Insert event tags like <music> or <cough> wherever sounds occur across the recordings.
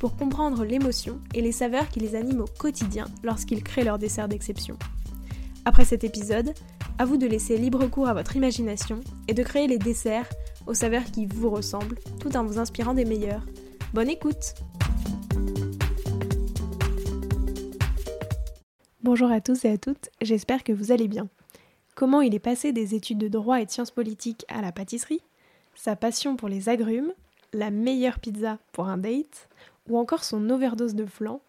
pour comprendre l'émotion et les saveurs qui les animent au quotidien lorsqu'ils créent leur dessert d'exception. Après cet épisode, à vous de laisser libre cours à votre imagination et de créer les desserts aux saveurs qui vous ressemblent tout en vous inspirant des meilleurs. Bonne écoute Bonjour à tous et à toutes, j'espère que vous allez bien. Comment il est passé des études de droit et de sciences politiques à la pâtisserie, sa passion pour les agrumes, la meilleure pizza pour un date, ou encore son overdose de flan,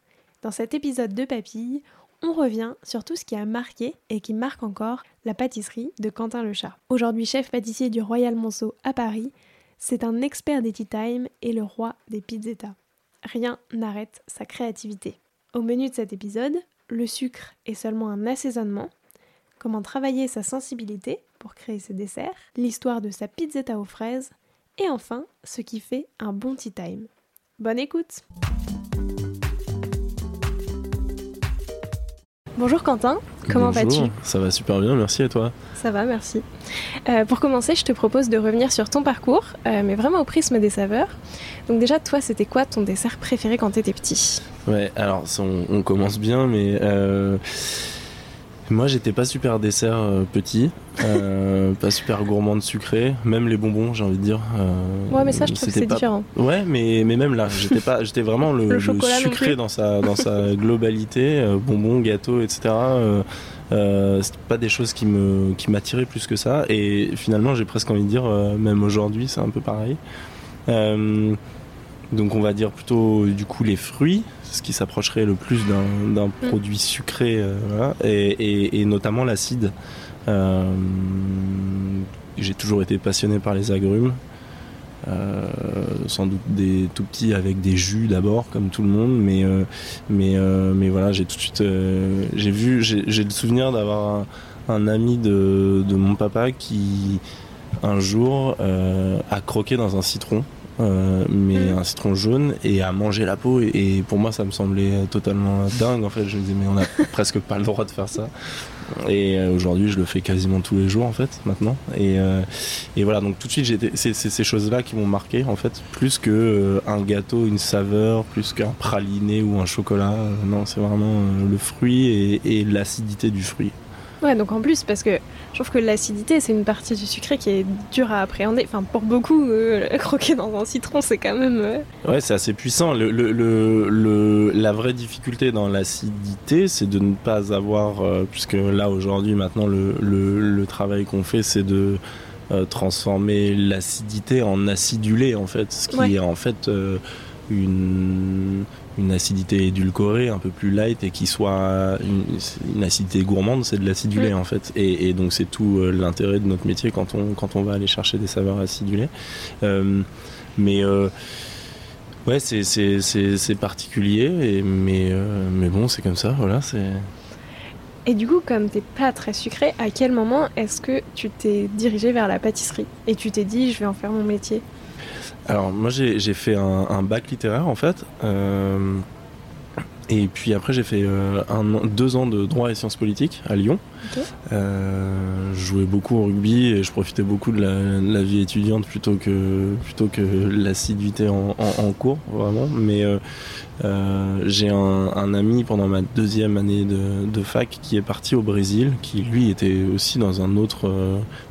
dans cet épisode de Papille, on revient sur tout ce qui a marqué et qui marque encore la pâtisserie de Quentin Le Chat. Aujourd'hui chef pâtissier du Royal Monceau à Paris, c'est un expert des tea time et le roi des pizzetta. Rien n'arrête sa créativité. Au menu de cet épisode, le sucre est seulement un assaisonnement, comment travailler sa sensibilité pour créer ses desserts, l'histoire de sa pizzetta aux fraises, et enfin ce qui fait un bon tea time. Bonne écoute. Bonjour Quentin, comment vas-tu? Ça va super bien, merci et toi. Ça va, merci. Euh, pour commencer, je te propose de revenir sur ton parcours, euh, mais vraiment au prisme des saveurs. Donc déjà, toi, c'était quoi ton dessert préféré quand tu étais petit? Ouais, alors on, commence bien, mais euh, moi, j'étais pas super dessert euh, petit, euh, <laughs> pas super gourmand de sucré, même les bonbons, j'ai envie de dire. Euh, ouais, mais ça, je trouve que c'est différent. Ouais, mais, mais même là, j'étais pas, j'étais vraiment le, sucré dans sa, dans sa globalité, bonbons, gâteaux, etc. c'est pas des choses qui me qui m'attiraient plus que ça et finalement j'ai presque envie de dire même aujourd'hui c'est un peu pareil donc on va dire plutôt du coup les fruits ce qui s'approcherait le plus d'un mm. produit sucré, euh, et, notamment l'acide. Euh, j'ai toujours été passionné par les agrumes. Euh, sans doute des tout petits avec des jus d'abord comme tout le monde mais mais mais voilà j'ai tout de suite j'ai vu j'ai le souvenir d'avoir un, ami de, de, mon papa qui un jour a croqué dans un citron euh, mais un citron jaune et à manger la peau. Et, pour moi, ça me semblait totalement dingue. En fait, je me disais, mais on a <laughs> presque pas le droit de faire ça. Et euh, aujourd'hui, je le fais quasiment tous les jours, en fait, maintenant. Et, euh, et voilà, donc tout de suite, c'est ces choses-là qui m'ont marqué, en fait, plus que un gâteau, une saveur, plus qu'un praliné ou un chocolat. non, c'est vraiment le fruit et l'acidité du fruit. Ouais, donc en plus, parce que je trouve que l'acidité, c'est une partie du sucré qui est dure à appréhender. Enfin, pour beaucoup, euh, croquer dans un citron, c'est quand même. Euh, ouais, c'est assez puissant. Le, le, le, la vraie difficulté dans l'acidité, c'est de ne pas avoir. Euh, puisque là, aujourd'hui, maintenant, le, travail qu'on fait, c'est de. transformer l'acidité en acidulé en fait ce qui est en fait une, une acidité édulcorée, un peu plus light et qui soit une, acidité gourmande, c'est de l'acidulé en fait. Et, donc c'est tout euh, l'intérêt de notre métier quand on, quand on va aller chercher des saveurs acidulées. Euh, mais euh, ouais, c'est particulier, et, mais, mais bon, c'est comme ça, voilà. Et du coup, comme t'es pas très sucré, à quel moment est-ce que tu t'es dirigé vers la pâtisserie? Et tu t'es dit je vais en faire mon métier? Alors moi j'ai fait un, bac littéraire en fait. Euh, et puis après j'ai fait euh, un, deux ans de droit et sciences politiques à Lyon. Euh, je jouais beaucoup au rugby et je profitais beaucoup de la, vie étudiante plutôt que plutôt que l'assiduité en, cours vraiment. Mais euh, j'ai un, ami pendant ma deuxième année de, fac qui est parti au Brésil, qui lui était aussi dans un autre,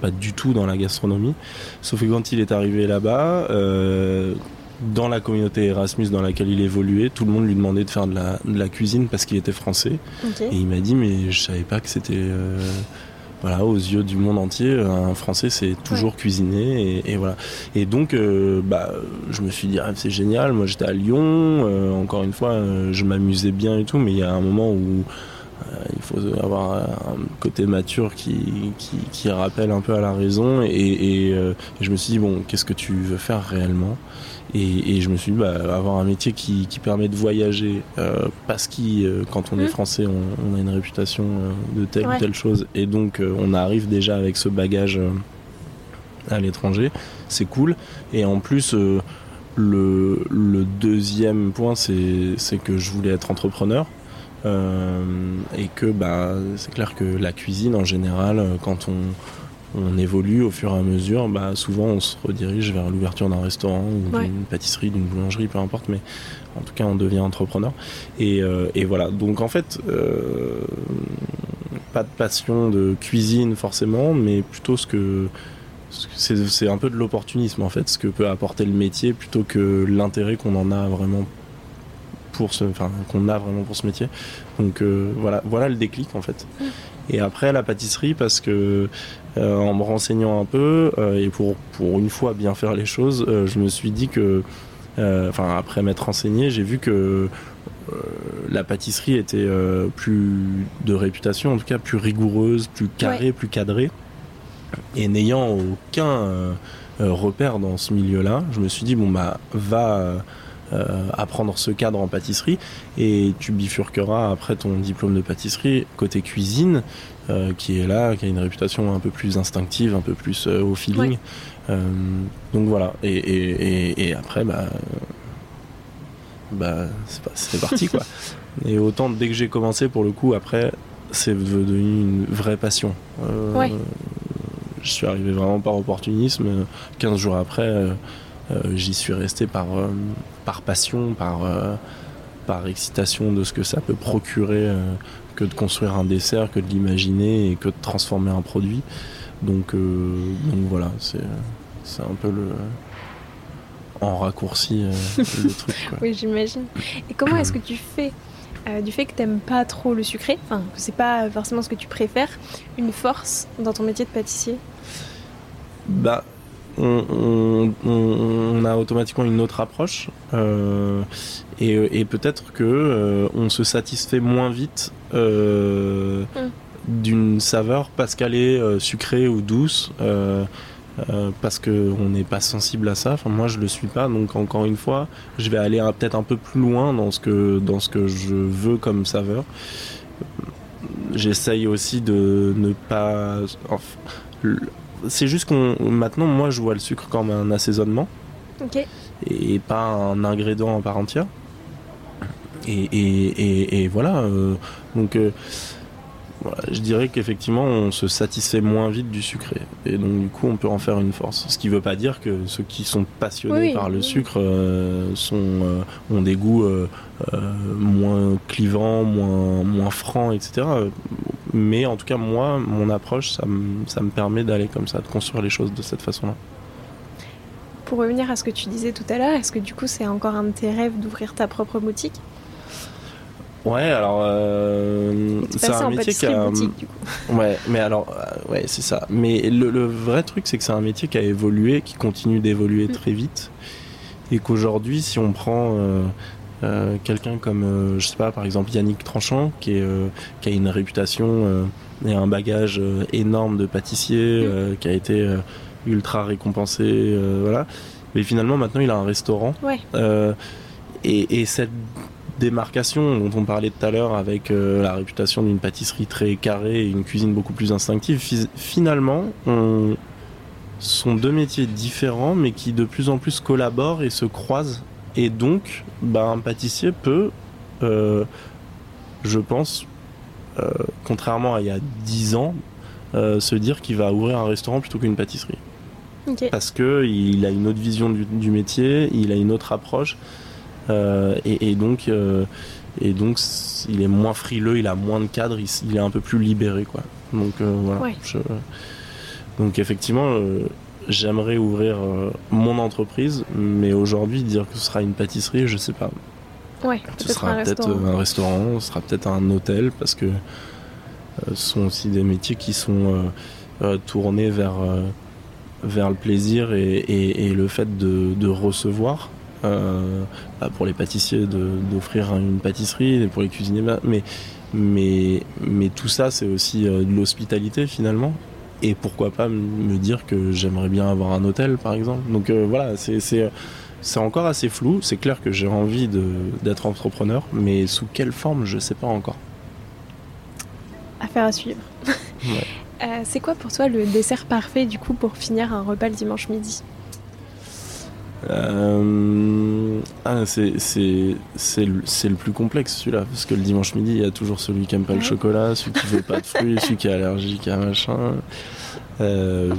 pas du tout dans la gastronomie. Sauf que quand il est arrivé là-bas, dans la communauté Erasmus dans laquelle il évoluait, tout le monde lui demandait de faire de la, cuisine parce qu'il était français. Et il m'a dit, mais je savais pas que c'était. Euh, voilà, aux yeux du monde entier, un Français c'est toujours cuisiner et, voilà. Et donc, euh, bah, je me suis dit ah, c'est génial. Moi j'étais à Lyon, euh, encore une fois, je m'amusais bien et tout, mais il y a un moment où il faut avoir un côté mature qui, qui, rappelle un peu à la raison. Et, je me suis dit, bon, qu'est-ce que tu veux faire réellement? Et, je me suis dit, bah, avoir un métier qui, permet de voyager, parce que quand on est mmh. français, on, a une réputation de telle ou telle chose, et donc on arrive déjà avec ce bagage à l'étranger, c'est cool. Et en plus, le, le, deuxième point, c'est que je voulais être entrepreneur. Euh, et que bah, c'est clair que la cuisine en général, quand on, on évolue au fur et à mesure, bah, souvent on se redirige vers l'ouverture d'un restaurant ou d'une pâtisserie, d'une boulangerie, peu importe, mais en tout cas on devient entrepreneur. Et, euh, et voilà, donc en fait, euh, pas de passion de cuisine forcément, mais plutôt ce que c'est un peu de l'opportunisme en fait, ce que peut apporter le métier plutôt que l'intérêt qu'on en a vraiment pour ce, enfin qu'on a vraiment pour ce métier. Donc euh, voilà, voilà le déclic en fait. Et après la pâtisserie parce que euh, en me renseignant un peu euh, et pour pour une fois bien faire les choses, je me suis dit que, enfin après m'être renseigné, j'ai vu que la pâtisserie était plus de réputation, en tout cas plus rigoureuse, plus carrée, plus cadrée. Et n'ayant aucun repère dans ce milieu-là, je me suis dit, bon, bah, va euh, apprendre ce cadre en pâtisserie et tu bifurqueras après ton diplôme de pâtisserie côté cuisine, qui est là, qui a une réputation un peu plus instinctive, un peu plus au feeling. donc voilà. Et, après, bah, bah c'est parti quoi. <laughs> et autant dès que j'ai commencé, pour le coup, après, c'est devenu une vraie passion. ouais je suis arrivé vraiment par opportunisme. 15 jours après, euh, euh, j'y suis resté par, euh, par passion, par, par excitation de ce que ça peut procurer que de construire un dessert, que de l'imaginer et que de transformer un produit. Donc, donc voilà, c'est, c'est un peu le en raccourci le <laughs> truc. Oui, j'imagine. Et comment est-ce que tu fais du fait que t'aimes pas trop le sucré, enfin que c'est pas forcément ce que tu préfères, une force dans ton métier de pâtissier? Bah, on, a automatiquement une autre approche euh, et, peut-être que euh, on se satisfait moins vite euh, mm. d'une saveur parce qu'elle est sucrée ou douce parce qu'on n'est pas sensible à ça. Enfin, moi, je le suis pas, donc encore une fois, je vais aller peut-être un peu plus loin dans ce que dans ce que je veux comme saveur. J'essaye aussi de ne pas c'est juste qu'on maintenant moi je vois le sucre comme un assaisonnement et pas un ingrédient en part entière. Et, voilà. Euh, donc euh, je dirais qu'effectivement on se satisfait moins vite du sucré et donc du coup on peut en faire une force. Ce qui ne veut pas dire que ceux qui sont passionnés par le sucre euh, sont ont des goûts moins clivants, moins moins francs, etc. Mais en tout cas, moi, mon approche, ça, me permet d'aller comme ça, de construire les choses de cette façon-là. Pour revenir à ce que tu disais tout à l'heure, est-ce que du coup, c'est encore un de tes rêves d'ouvrir ta propre boutique? Ouais, alors euh, c'est un métier qui a. Boutique, du coup. <laughs> Ouais, mais alors euh, ouais, c'est ça. Mais le, vrai truc, c'est que c'est un métier qui a évolué, qui continue d'évoluer mm. très vite, et qu'aujourd'hui, si on prend euh, euh, quelqu'un comme, euh, je sais pas, par exemple Yannick Tranchant, qui, est, euh, qui a une réputation et un bagage énorme de pâtissier, mm. qui a été ultra récompensé, voilà. Mais finalement, maintenant, il a un restaurant. Et, et, cette démarcation dont on parlait tout à l'heure avec la réputation d'une pâtisserie très carrée et une cuisine beaucoup plus instinctive, finalement, on, sont deux métiers différents mais qui de plus en plus collaborent et se croisent et donc, bah, un pâtissier peut, euh, je pense, euh, contrairement à il y a 10 ans, euh, se dire qu'il va ouvrir un restaurant plutôt qu'une pâtisserie. Parce qu'il a une autre vision du, métier, il a une autre approche, et, donc, et donc il est moins frileux, il a moins de cadre, il, est un peu plus libéré. Quoi. Donc voilà. donc effectivement, j'aimerais ouvrir euh, mon entreprise, mais aujourd'hui, dire que ce sera une pâtisserie, je sais pas. Ouais, ce sera peut-être un restaurant, ce sera peut-être un hôtel, parce que euh, ce sont aussi des métiers qui sont euh, tournés vers, vers le plaisir et, le fait de, recevoir. Bah, pour les pâtissiers d'offrir une pâtisserie pour les cuisiniers bah, mais Mais, mais tout ça, c'est aussi de l'hospitalité finalement. Et pourquoi pas me dire que j'aimerais bien avoir un hôtel, par exemple. Donc voilà, c'est c'est encore assez flou. C'est clair que j'ai envie d'être entrepreneur, mais sous quelle forme, je sais pas encore. Affaire à suivre. <laughs> Euh, c'est quoi pour toi le dessert parfait du coup pour finir un repas le dimanche midi? Euh, ah, c'est, le, plus complexe celui-là, parce que le dimanche midi, il y a toujours celui qui aime pas le chocolat, celui qui veut pas de fruits, celui qui est allergique à machin. Euh,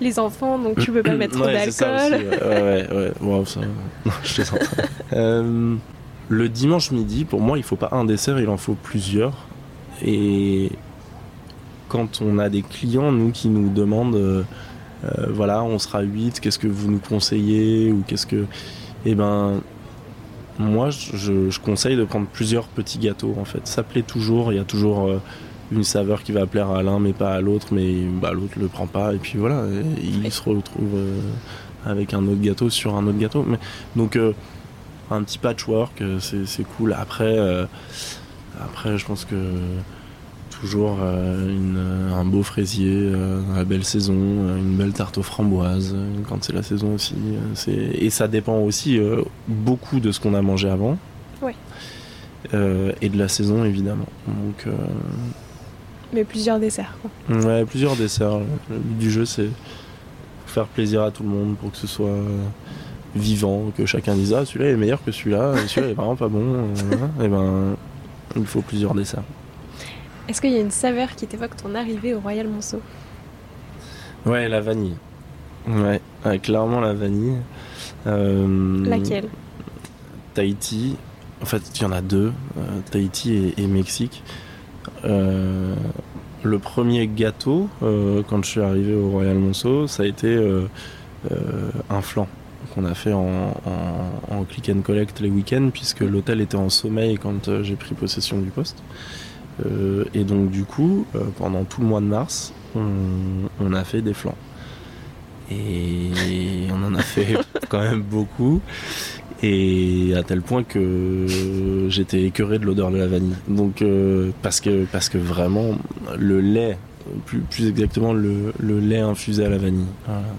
les enfants, donc tu peux pas <clears throat> mettre trop d'alcool. Ouais, ouais, ouais. ça, je euh, le dimanche midi, pour moi, il faut pas un dessert, il en faut plusieurs. Et quand on a des clients, nous, qui nous demandent, euh, voilà, on sera 8, qu'est-ce que vous nous conseillez Ou qu'est-ce que. Eh ben. Moi, je, je, conseille de prendre plusieurs petits gâteaux en fait. Ça plaît toujours, il y a toujours une saveur qui va plaire à l'un mais pas à l'autre, mais bah, l'autre le prend pas et puis voilà, il se retrouve euh, avec un autre gâteau sur un autre gâteau. Mais, donc euh, un petit patchwork, euh, c'est cool. Après, après, je pense que toujours un beau fraisier la belle saison, une belle tarte aux framboises quand c'est la saison aussi. et ça dépend aussi beaucoup de ce qu'on a mangé avant. et de la saison évidemment. Donc mais plusieurs desserts, quoi. Ouais, plusieurs desserts. Le but du jeu, c'est faire plaisir à tout le monde pour que ce soit vivant, que chacun dise Ah, celui-là est meilleur que celui-là, celui-là est vraiment pas bon. et eh ben, il faut plusieurs desserts. Est-ce qu'il y a une saveur qui t'évoque ton arrivée au Royal Monceau? Ouais, la vanille. Ouais, clairement la vanille. Euh, Laquelle? Tahiti. En fait, il y en a deux, euh, Tahiti et Mexique. Euh, le premier gâteau, euh, quand je suis arrivé au Royal Monceau, ça a été euh, un flan qu'on a fait en, click and collect les week-ends, puisque l'hôtel était en sommeil quand j'ai pris possession du poste. Et donc du coup, pendant tout le mois de mars, on, a fait des flans. Et on en a fait <laughs> quand même beaucoup et à tel point que j'étais écœuré de l'odeur de la vanille. Donc euh, parce que parce que vraiment le lait plus, plus exactement le, le, lait infusé à la vanille.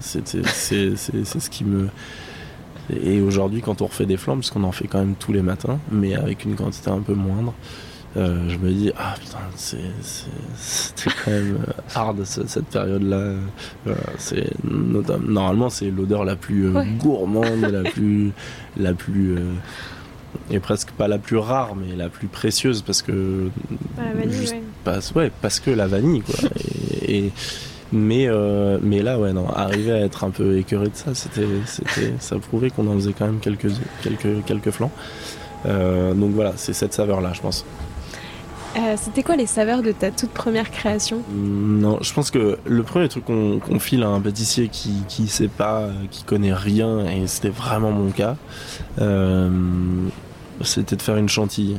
c'est ce qui me et aujourd'hui quand on refait des flammes parce qu'on en fait quand même tous les matins mais avec une quantité un peu moindre euh, je me dis ah putain c'était quand même euh, hard cette, période là c'est normalement c'est l'odeur la plus euh, gourmande la <laughs> plus la plus et presque pas la plus rare mais la plus précieuse parce que ouais. parce que la vanille quoi. Et, mais mais là ouais non arriver à être un peu écœuré de ça c'était c'était ça prouvait qu'on en faisait quand même quelques quelques quelques flancs. Donc voilà c'est cette saveur là je pense euh, c'était quoi les saveurs de ta toute première création? Non, je pense que le premier truc qu'on file à un pâtissier qui qui sait pas, qui connaît rien, et c'était vraiment mon cas, euh, c'était de faire une chantilly.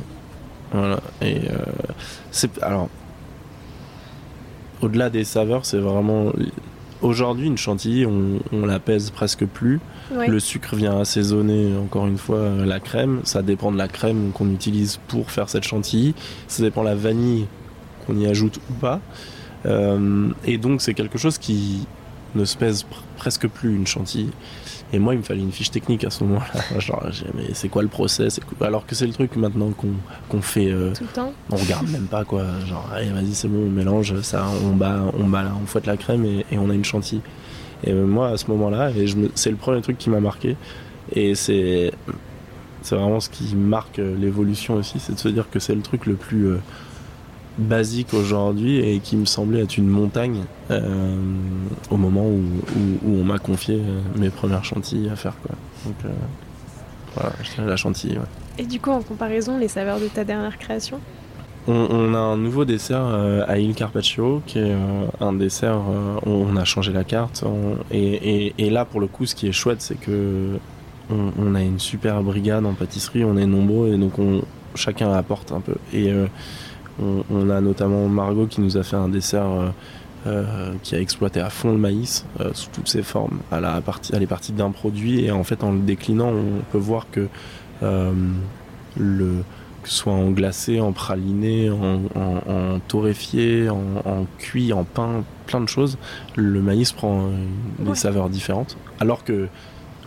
Voilà. Et euh, c'est alors au-delà des saveurs, c'est vraiment aujourd'hui une chantilly, on, on la pèse presque plus. Le sucre vient assaisonner, encore une fois, la crème. Ça dépend de la crème qu'on utilise pour faire cette chantilly. Ça dépend de la vanille qu'on y ajoute ou pas. Euh, et donc, c'est quelque chose qui ne se pèse presque plus une chantilly. Et moi, il me fallait une fiche technique à ce moment-là. <laughs> Genre, mais c'est quoi le process? Alors que c'est le truc maintenant qu'on fait. Euh, Tout le temps On regarde même pas quoi. Genre, allez, vas-y, c'est bon, on mélange ça, on bat, on bat, on fouette la crème et, et on a une chantilly. Et moi, à ce moment-là, et c'est le premier truc qui m'a marqué. Et c'est, c'est vraiment ce qui marque l'évolution aussi, c'est de se dire que c'est le truc le plus euh, basique aujourd'hui et qui me semblait être une montagne euh, au moment où, où, on m'a confié euh, mes premières chantilles à faire. Quoi. Donc voilà, la chantilly. Et du coup, en comparaison, les saveurs de ta dernière création? On, a un nouveau dessert euh, à Il Carpaccio qui est euh, un dessert. Euh, on, a changé la carte. et, là, pour le coup, ce qui est chouette, c'est que on, a une super brigade en pâtisserie. On est nombreux et donc on, chacun apporte un peu. Et on, a notamment Margot qui nous a fait un dessert. qui a exploité à fond le maïs sous toutes ses formes. Elle, a parti, elle est partie d'un produit et en fait en le déclinant on peut voir que le, que ce soit en glacé, en praliné, en, torréfié, en, cuit, en pain, plein de choses, le maïs prend des saveurs différentes. Alors que,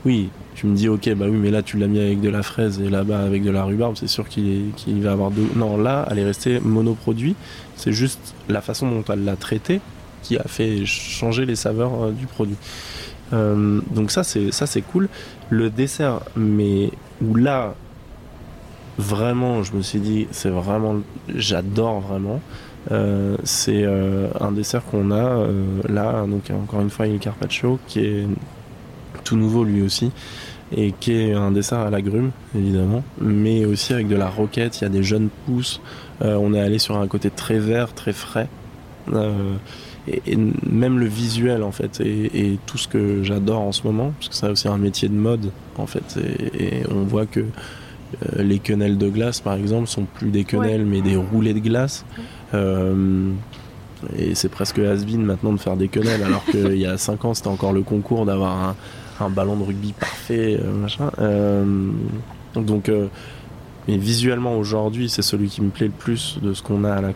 oui, tu me dis, ok, bah oui, mais là tu l'as mis avec de la fraise et là-bas avec de la rhubarbe, c'est sûr qu'il va avoir deux. Non, là, elle est restée monoproduit. C'est juste la façon dont elle l'a traité qui a fait changer les saveurs euh, du produit. Euh, donc ça c'est ça c'est cool. Le dessert, mais où là vraiment, je me suis dit, c'est vraiment, j'adore vraiment. Euh, c'est un dessert qu'on a là, donc encore une fois, il carpaccio qui est tout nouveau lui aussi et qui est un dessert à l'agrumes évidemment, mais aussi avec de la roquette. Il y a des jeunes pousses. on est allé sur un côté très vert, très frais et, même le visuel en fait et, tout ce que j'adore en ce moment parce que c'est aussi un métier de mode en fait et, on voit que euh, les quenelles de glace par exemple sont plus des quenelles mais des roulés de glace euh, et c'est presque has-been maintenant de faire des quenelles alors qu'il <laughs> y a 5 ans c'était encore le concours d'avoir un, ballon de rugby parfait euh, machin donc mais visuellement aujourd'hui c'est celui qui me plaît le plus de ce qu'on a à la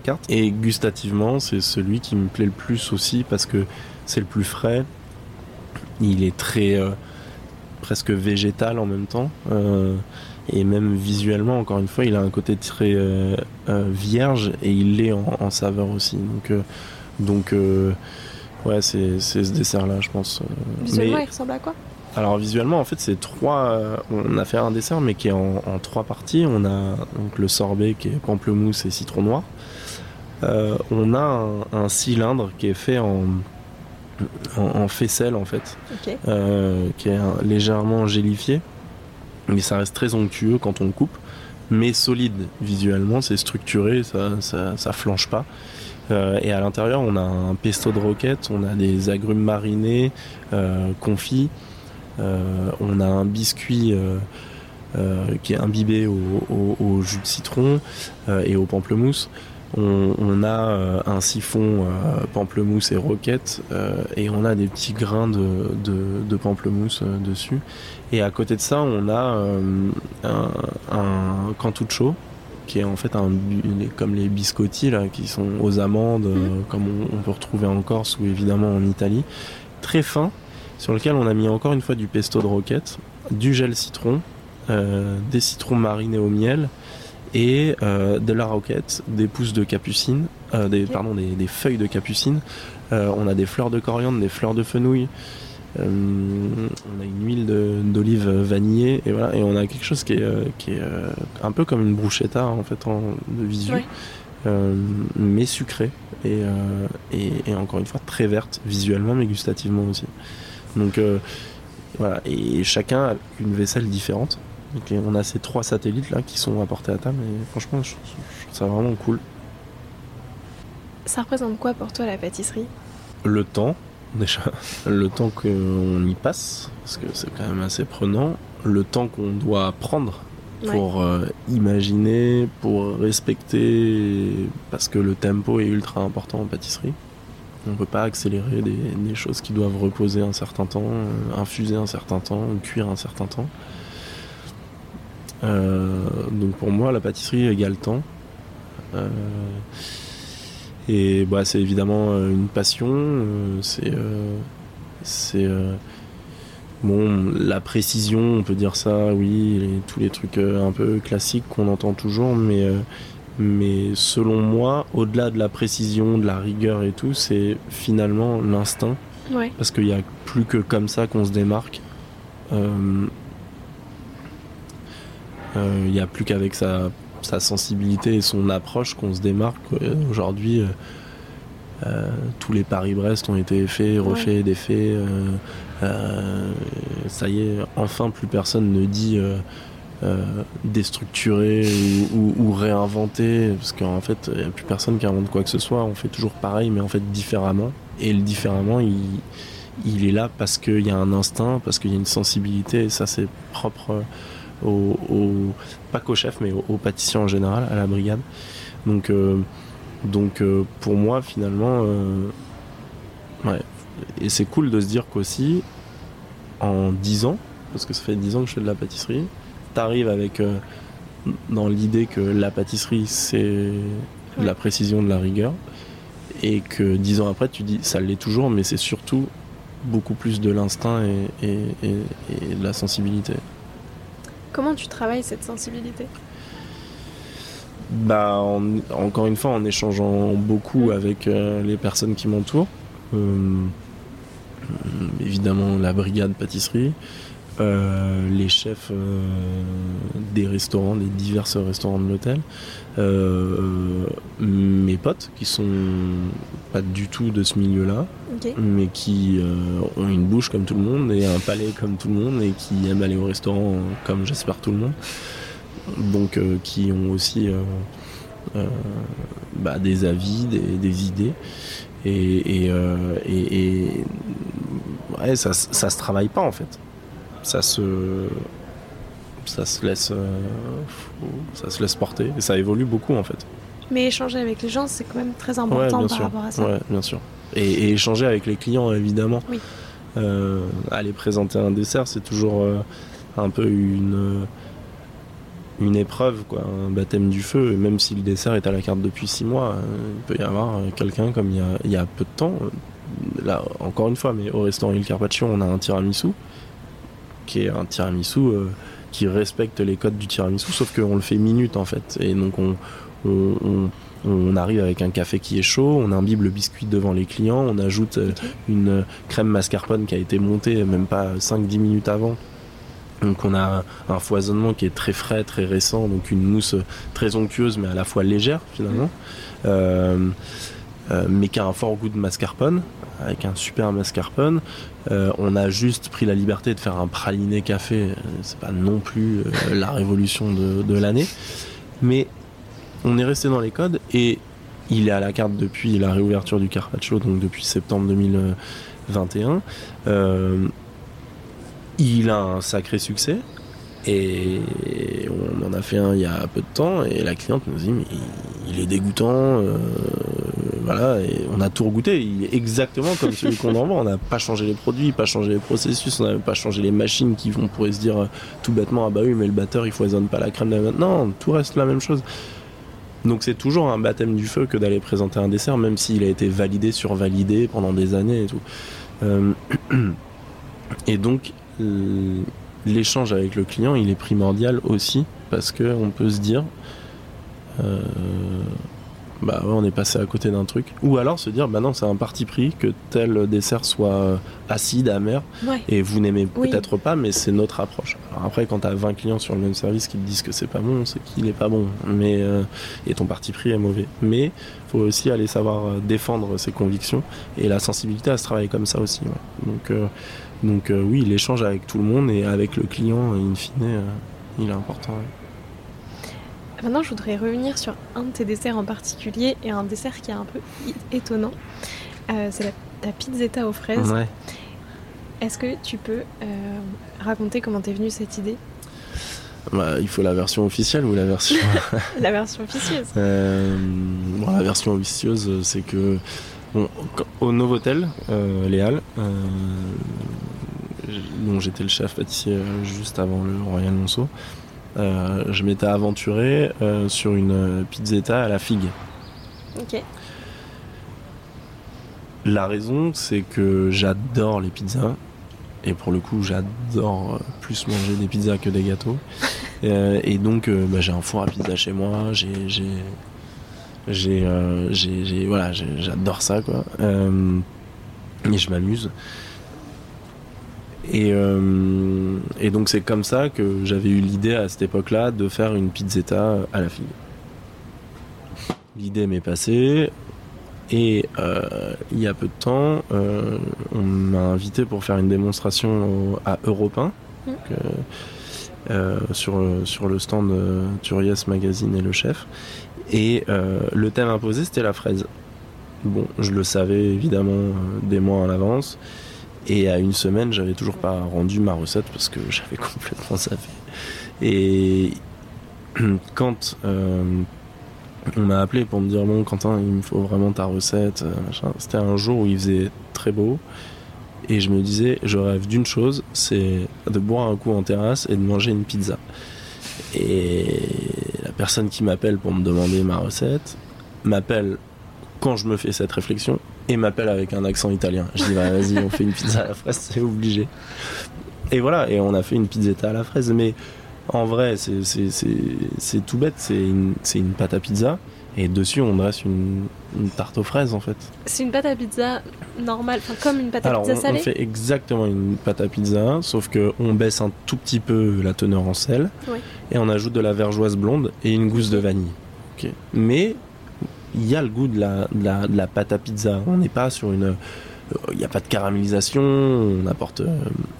carte. Et gustativement, c'est celui qui me plaît le plus aussi parce que c'est le plus frais. Il est très euh, presque végétal en même temps. Euh, et même visuellement, encore une fois, il a un côté très euh, vierge et il l'est en, saveur aussi. Donc, donc ouais, c'est ce dessert-là, je pense. Visuellement, il ressemble à quoi? Alors visuellement, en fait, c'est trois. on a fait un dessert, mais qui est en, en, trois parties. On a donc le sorbet qui est pamplemousse et citron noir. Euh, on a un, cylindre qui est fait en, en, faisselle en fait, euh, qui est légèrement gélifié, mais ça reste très onctueux quand on le coupe, mais solide visuellement, c'est structuré, ça, ça, flanche pas. Euh, et à l'intérieur, on a un pesto de roquette, on a des agrumes marinés, confits, on a un biscuit. qui est imbibé au jus de citron et au pamplemousse. On, a euh, un siphon euh, pamplemousse et roquette euh, et on a des petits grains de, pamplemousse dessus. Et à côté de ça, on a un, un cantuccio qui est en fait un, comme les biscotti là, qui sont aux amandes, mhm. comme on, peut retrouver en Corse ou évidemment en Italie, très fin, sur lequel on a mis encore une fois du pesto de roquette, du gel citron, des citrons marinés au miel et euh, de la roquette, des pousses de capucine, euh, des, pardon, des, feuilles de capucine. Euh, on a des fleurs de coriandre, des fleurs de fenouil. On a une huile d'olive vanillée et voilà. Et on a quelque chose qui est, qui est un peu comme une bruschetta en fait en, de visu mais sucré et, et, encore une fois très verte visuellement mais gustativement aussi. Donc voilà. Et chacun a une vaisselle différente. On a ces trois satellites là qui sont apportés à table et franchement je, trouve ça vraiment cool. Ça représente quoi pour toi la pâtisserie? Le temps, déjà, le temps qu'on y passe, parce que c'est quand même assez prenant, le temps qu'on doit prendre pour euh, imaginer, pour respecter, parce que le tempo est ultra important en pâtisserie. On ne peut pas accélérer des, choses qui doivent reposer un certain temps, euh, infuser un certain temps, cuire un certain temps. Euh, donc pour moi, la pâtisserie égale temps. Euh, et bah, c'est évidemment euh, une passion. c'est c'est bon la précision, on peut dire ça, oui, tous les trucs un peu classiques qu'on entend toujours, mais mais selon moi, au-delà de la précision, de la rigueur et tout, c'est finalement l'instinct. Parce qu'il n'y a plus que comme ça qu'on se démarque. Il n'y a plus qu'avec sa, sensibilité et son approche qu'on se démarque. Aujourd'hui, euh, euh, tous les Paris-Brest ont été faits, refaits, défaits. Euh, ça y est, enfin, plus personne ne dit déstructurer ou, ou, réinventer, parce qu'en fait, il n'y a plus personne qui invente quoi que ce soit. On fait toujours pareil, mais en fait différemment. Et le différemment, il, il est là parce qu'il y a un instinct, parce qu'il y a une sensibilité, et ça, c'est propre au, pas qu'au chef, mais aux, pâtissiers en général, à la brigade. Donc, euh, donc euh, pour moi, finalement, euh, ouais. Et c'est cool de se dire qu'aussi, en 10 ans, parce que ça fait 10 ans que je fais de la pâtisserie, t'arrives avec dans l'idée que la pâtisserie, c'est de la précision, de la rigueur. Et que dix ans après, tu dis, ça l'est toujours, mais c'est surtout beaucoup plus de l'instinct et, de la sensibilité. Comment tu travailles cette sensibilité? Bah, encore une fois, en échangeant beaucoup avec euh, les personnes qui m'entourent. Euh, évidemment, la brigade pâtisserie, euh, les chefs des restaurants, des divers restaurants de l'hôtel, mes potes qui sont pas du tout de ce milieu-là, mais qui ont une bouche comme tout le monde et un palais comme tout le monde et qui aiment aller au restaurant comme j'espère tout le monde donc euh, qui ont aussi euh, euh, bah, des avis, des, idées. Et, ça, ça se travaille pas en fait. Ça se, ça se laisse, ça se laisse porter et ça évolue beaucoup en fait. Mais échanger avec les gens, c'est quand même très important par rapport à ça. Ouais, bien sûr. Et, échanger avec les clients, évidemment. Oui. aller présenter un dessert, c'est toujours un peu une, une épreuve, quoi, un baptême du feu. Et même si le dessert est à la carte depuis six mois, euh, il peut y avoir euh, quelqu'un comme il y, a, peu de temps. Euh, là, encore une fois, mais au restaurant Il Carpaccio, on a un tiramisu qui est un tiramisu qui respecte les codes du tiramisu, sauf qu'on le fait minute en fait. Et donc on, on, arrive avec un café qui est chaud, on imbibe le biscuit devant les clients, on ajoute une crème mascarpone qui a été montée même pas 5-10 minutes avant. Donc on a un foisonnement qui est très frais, très récent, donc une mousse très onctueuse mais à la fois légère finalement, euh, euh, mais qui a un fort goût de mascarpone, avec un super mascarpone. Euh, on a juste pris la liberté de faire un praliné café, c'est pas non plus <laughs> la révolution de, de l'année, mais on est resté dans les codes et il est à la carte depuis la réouverture du Carpaccio, donc depuis septembre 2021. Il a un sacré succès. Et on en a fait un il y a peu de temps et la cliente nous dit mais il est dégoûtant, euh, voilà, et on a tout regoûté, il est exactement comme celui qu'on en vend. On n'a pas changé les produits, pas changé les processus, on n'a pas changé les machines qui vont pourrait se dire euh, tout bêtement ah bah oui mais le batteur il foisonne pas la crème de Non, tout reste la même chose. Donc c'est toujours un baptême du feu que d'aller présenter un dessert, même s'il a été validé, survalidé pendant des années et tout. Euh, <clears throat> et donc l'échange avec le client, il est primordial aussi parce qu'on peut se dire, euh, bah on est passé à côté d'un truc. Ou alors se dire, bah non, c'est un parti pris que tel dessert soit acide, amer, et vous n'aimez peut-être pas, mais c'est notre approche. Alors après, quand tu as 20 clients sur le même service qui te disent que c'est pas bon, c'est qu'il est pas bon, mais euh, et ton parti pris est mauvais. Mais faut aussi aller savoir euh, défendre ses convictions et la sensibilité à se travailler comme ça aussi. Donc donc euh, oui, l'échange avec tout le monde et avec le client, in fine, euh, il est important. Maintenant, je voudrais revenir sur un de tes desserts en particulier et un dessert qui est un peu étonnant. Euh, c'est la, pizzetta aux fraises. Est-ce que tu peux raconter comment t'es venue cette idée? Bah, il faut la version officielle ou la version. <laughs> la version officieuse. la version officieuse, c'est que au Novotel, euh, les Halles, euh, dont j'étais le chef pâtissier euh, juste avant le Royal Monceau, je m'étais aventuré sur une pizzetta à la figue. Ok. La raison, c'est que j'adore les pizzas. Et pour le coup, j'adore plus manger des pizzas que des gâteaux. <laughs> et donc, bah, j'ai un four à pizza chez moi. J'ai euh, j'ai, voilà, j'adore ça, quoi. Euh, et je m'amuse. Et, euh, et, donc c'est comme ça que j'avais eu l'idée à cette époque-là de faire une pizzetta à la fille. L'idée m'est passée et il y a peu de temps, on m'a invité pour faire une démonstration à Europe 1, sur, sur le stand Turias Magazine et le chef. Et euh, le thème imposé, c'était la fraise. Bon, je le savais évidemment euh, des mois en avance. Et à une semaine, j'avais toujours pas rendu ma recette parce que <laughs> j'avais complètement zappé. Et <clears throat> quand euh, on m'a appelé pour me dire bon Quentin, il me faut vraiment ta recette, c'était un jour où il faisait très beau. Et je me disais, je rêve d'une chose, c'est de boire un coup en terrasse et de manger une pizza. Et personne qui m'appelle pour me demander ma recette m'appelle quand je me fais cette réflexion et m'appelle avec un accent italien. Je dis bah, vas-y, on fait une pizza à la fraise, c'est obligé. Et voilà, et on a fait une pizzetta à la fraise, mais en vrai, c'est tout bête, c'est une, une pâte à pizza. Et dessus, on dresse une, une tarte aux fraises en fait. C'est une pâte à pizza normale, enfin comme une pâte à Alors, pizza on, salée on fait exactement une pâte à pizza, sauf que on baisse un tout petit peu la teneur en sel Oui. et on ajoute de la vergeoise blonde et une gousse de vanille. Mais il y a le goût de la, de la, pâte à pizza. On n'est pas sur une. euh, Il n'y a pas de caramélisation, on apporte. euh,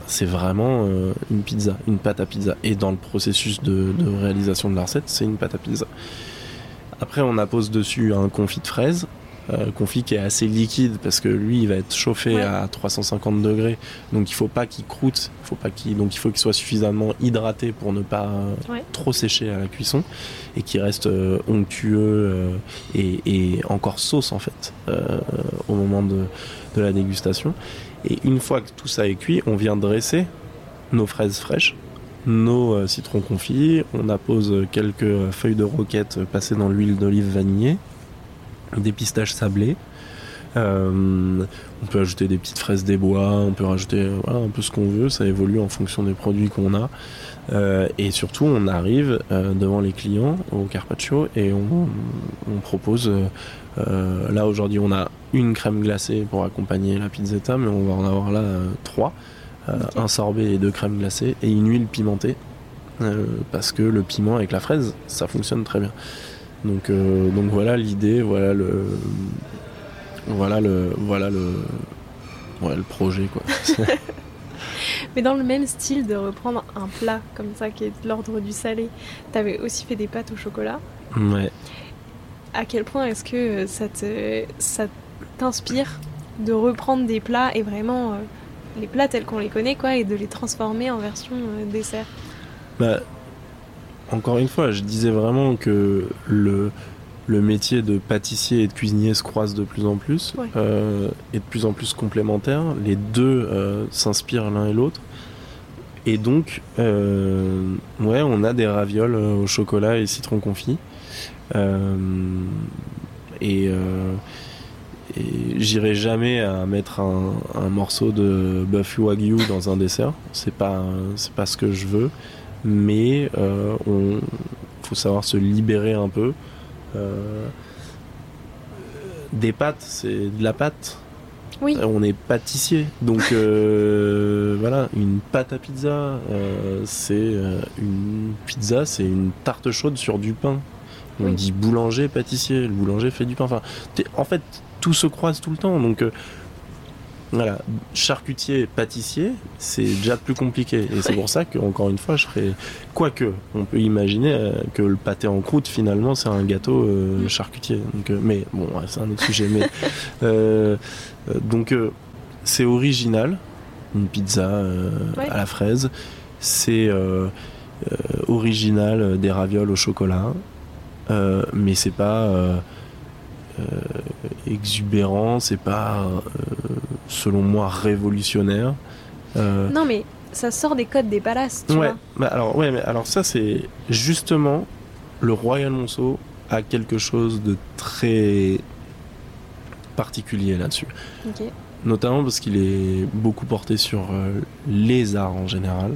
C'est vraiment euh, une pizza, une pâte à pizza. Et dans le processus de, de réalisation de la recette, c'est une pâte à pizza. Après, on appose dessus un confit de fraises, euh, confit qui est assez liquide parce que lui, il va être chauffé Ouais. à 350 degrés, donc il faut pas qu'il croûte, faut pas qu'il, donc il faut qu'il soit suffisamment hydraté pour ne pas euh, Ouais. trop sécher à la cuisson et qu'il reste euh, onctueux euh, et, et encore sauce en fait au moment de, de la dégustation. Et une fois que tout ça est cuit, on vient dresser nos fraises fraîches nos citrons confits, on appose quelques feuilles de roquette passées dans l'huile d'olive vanillée, des pistaches sablées. Euh, on peut ajouter des petites fraises des bois, on peut rajouter euh, voilà, un peu ce qu'on veut, ça évolue en fonction des produits qu'on a. Euh, et surtout, on arrive euh, devant les clients au carpaccio et on, on propose. là aujourd'hui, on a une crème glacée pour accompagner la pizzetta, mais on va en avoir là trois. Un sorbet et deux crèmes glacées et une huile pimentée parce que le piment avec la fraise ça fonctionne très bien donc euh, donc voilà l'idée voilà le voilà le voilà le ouais, le projet quoi. <laughs> Mais dans le même style de reprendre un plat comme ça qui est de l'ordre du salé, t'avais aussi fait des pâtes au chocolat. ouais. À quel point est-ce que ça te ça t'inspire de reprendre des plats et vraiment euh, les plats tels qu'on les connaît quoi et de les transformer en version euh, dessert? Bah, encore une fois, je disais vraiment que le, le métier de pâtissier et de cuisinier se croise de plus en plus Ouais. euh, et de plus en plus complémentaires. Les deux euh, s'inspirent l'un et l'autre. Et donc, euh, ouais, on a des ravioles au chocolat et citron confit. Et et j'irai jamais à mettre un, un morceau de bœuf wagyu dans un dessert. C'est pas c'est pas ce que je veux. Mais euh, on faut savoir se libérer un peu. Euh, des pâtes, c'est de la pâte. Oui. Euh, On est pâtissier, donc euh, <laughs> voilà, une pâte à pizza, c'est une pizza, c'est une tarte chaude sur du pain. On Oui. dit boulanger, pâtissier, le boulanger fait du pain. Enfin, en fait, tout se croise tout le temps. Donc voilà, charcutier, pâtissier, c'est déjà plus compliqué. Et c'est pour ça que, encore une fois, je ferais. Quoique, on peut imaginer euh, que le pâté en croûte, finalement, c'est un gâteau euh, Mm. charcutier. Donc, euh, mais bon, ouais, c'est un autre sujet. Mais <laughs> euh, donc, c'est original, une pizza Ouais. à la fraise. C'est original, des ravioles au chocolat. Mais c'est pas exubérant, c'est pas, euh, selon moi, révolutionnaire. Euh, Non mais ça sort des codes des palaces, tu ouais, vois. bah alors, ouais, mais alors ça, c'est justement le Royal Monceau a quelque chose de très particulier là-dessus. Notamment parce qu'il est beaucoup porté sur euh, les arts en général.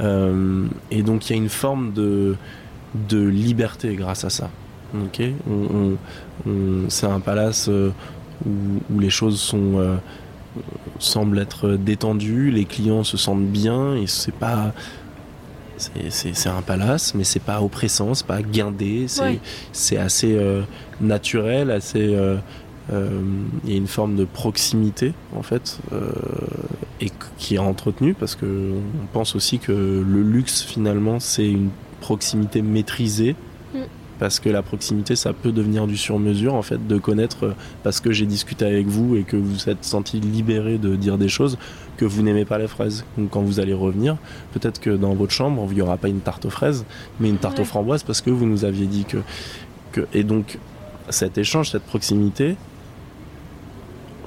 Euh, et donc il y a une forme de, de liberté grâce à ça. Ok c'est un palace euh, où, où les choses sont, euh, semblent être détendues, les clients se sentent bien et c'est pas. c'est- un palace, mais c'est pas oppressant, c'est pas guindé, c'est Ouais. assez euh, naturel, assez. euh, euh, il y a une forme de proximité en fait et qui est entretenue parce que on pense aussi que le luxe finalement c'est une proximité maîtrisée Mm. Parce que la proximité ça peut devenir du sur-mesure en fait de connaître euh, parce que j'ai discuté avec vous et que vous vous êtes senti libéré de dire des choses que vous n'aimez pas les fraises donc quand vous allez revenir peut-être que dans votre chambre il n'y aura pas une tarte aux fraises mais une tarte Ouais. aux framboises parce que vous nous aviez dit que, que et donc cet échange cette proximité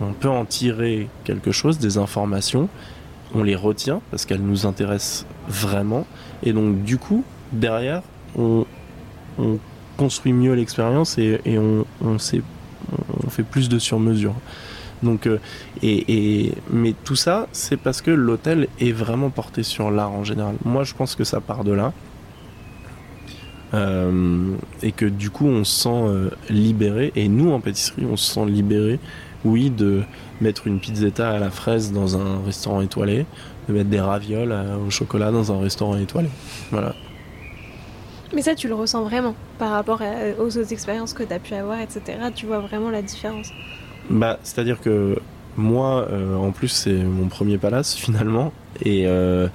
on peut en tirer quelque chose, des informations, on les retient parce qu'elles nous intéressent vraiment, et donc du coup, derrière, on, on construit mieux l'expérience et, on, fait plus de sur-mesure. Donc, euh, et, mais tout ça, c'est parce que l'hôtel est vraiment porté sur l'art en général. Moi, je pense que ça part de là. Euh, et que du coup, on se sent euh, libéré. Et nous, en pâtisserie, on se sent libéré, oui, de mettre une pizzetta à la fraise dans un restaurant étoilé, de mettre des ravioles au chocolat dans un restaurant étoilé. Voilà. Mais ça, tu le ressens vraiment par rapport aux autres expériences que tu as pu avoir, etc. Tu vois vraiment la différence. Bah, c'est-à-dire que moi, euh, en plus, c'est mon premier palace <laughs> finalement, et, euh,